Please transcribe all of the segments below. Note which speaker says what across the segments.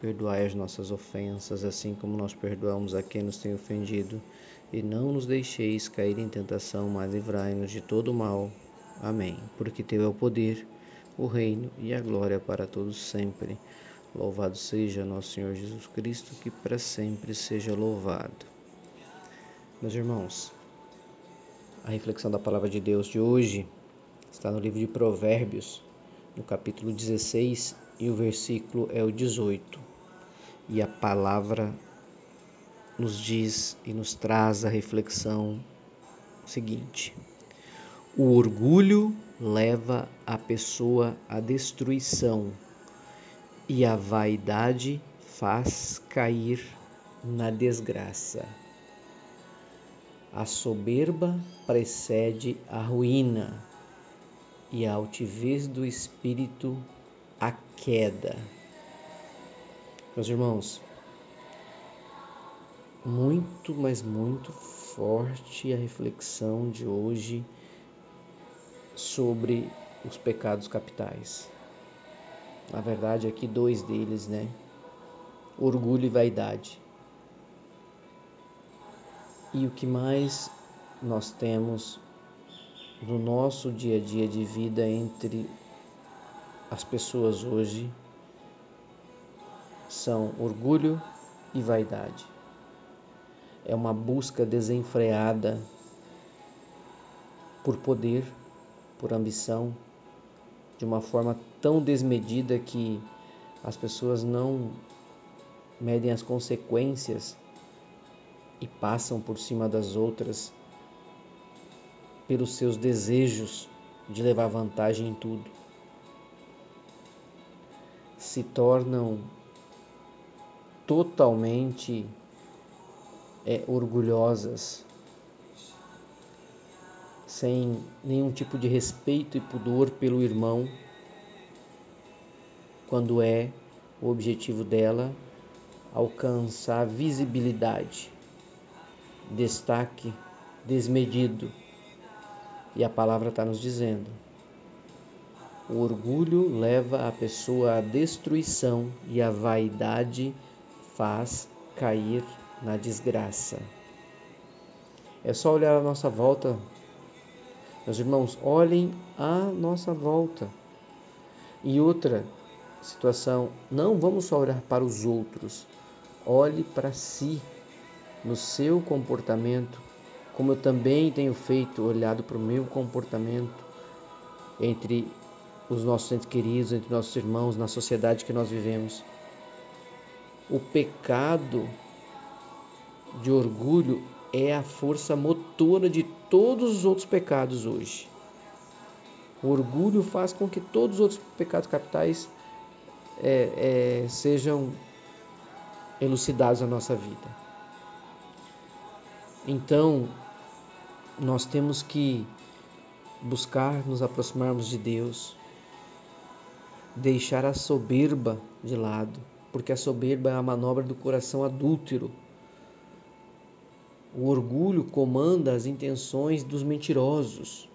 Speaker 1: Perdoai as nossas ofensas, assim como nós perdoamos a quem nos tem ofendido. E não nos deixeis cair em tentação, mas livrai-nos de todo mal. Amém. Porque Teu é o poder, o reino e a glória para todos sempre. Louvado seja nosso Senhor Jesus Cristo, que para sempre seja louvado. Meus irmãos, a reflexão da palavra de Deus de hoje está no livro de Provérbios, no capítulo 16, e o versículo é o 18. E a palavra nos diz e nos traz a reflexão seguinte: O orgulho leva a pessoa à destruição e a vaidade faz cair na desgraça. A soberba precede a ruína e a altivez do espírito a queda. Meus irmãos, muito, mas muito forte a reflexão de hoje sobre os pecados capitais. Na verdade, aqui dois deles, né? Orgulho e vaidade. E o que mais nós temos no nosso dia a dia de vida entre as pessoas hoje são orgulho e vaidade. É uma busca desenfreada por poder, por ambição, de uma forma tão desmedida que as pessoas não medem as consequências e passam por cima das outras pelos seus desejos de levar vantagem em tudo. Se tornam totalmente é, orgulhosas, sem nenhum tipo de respeito e pudor pelo irmão, quando é o objetivo dela alcançar visibilidade, destaque desmedido. E a palavra está nos dizendo: o orgulho leva a pessoa à destruição e a vaidade faz cair na desgraça. É só olhar à nossa volta. Meus irmãos, olhem à nossa volta. E outra situação, não vamos só olhar para os outros. Olhe para si, no seu comportamento, como eu também tenho feito, olhado para o meu comportamento entre os nossos entes queridos, entre nossos irmãos, na sociedade que nós vivemos o pecado de orgulho é a força motora de todos os outros pecados hoje. O orgulho faz com que todos os outros pecados capitais é, é, sejam elucidados na nossa vida. Então, nós temos que buscar nos aproximarmos de Deus, deixar a soberba de lado porque a soberba é a manobra do coração adúltero. O orgulho comanda as intenções dos mentirosos.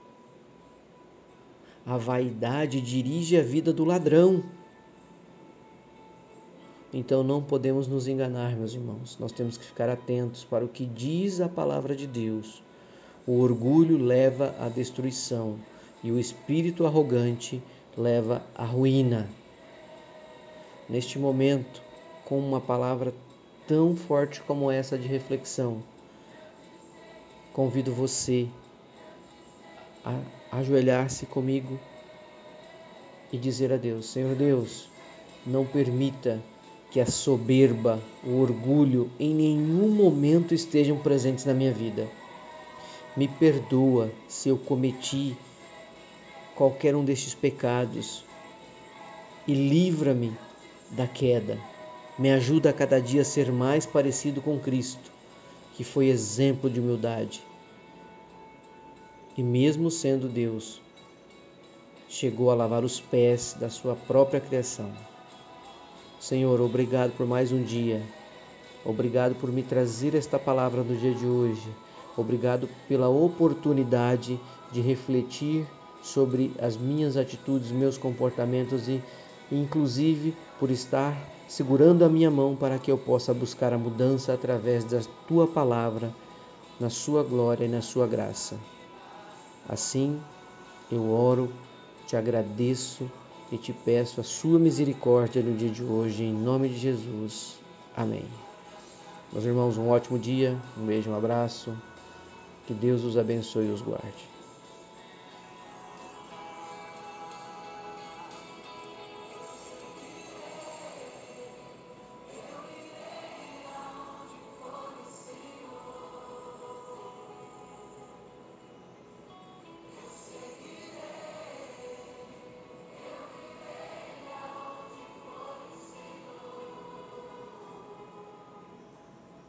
Speaker 1: A vaidade dirige a vida do ladrão. Então não podemos nos enganar, meus irmãos. Nós temos que ficar atentos para o que diz a palavra de Deus. O orgulho leva à destruição e o espírito arrogante leva à ruína neste momento com uma palavra tão forte como essa de reflexão. Convido você a ajoelhar-se comigo e dizer a Deus: Senhor Deus, não permita que a soberba, o orgulho em nenhum momento estejam presentes na minha vida. Me perdoa se eu cometi qualquer um destes pecados e livra-me da queda. Me ajuda a cada dia a ser mais parecido com Cristo. que foi exemplo de humildade. E mesmo sendo Deus, chegou a lavar os pés da sua própria criação. Senhor, obrigado por mais um dia. Obrigado por me trazer esta palavra no dia de hoje. Obrigado pela oportunidade de refletir sobre as minhas atitudes, meus comportamentos e, inclusive, por estar segurando a minha mão para que eu possa buscar a mudança através da tua palavra, na sua glória e na sua graça. Assim, eu oro, te agradeço e te peço a sua misericórdia no dia de hoje, em nome de Jesus. Amém. Meus irmãos, um ótimo dia, um beijo, um abraço. Que Deus os abençoe e os guarde.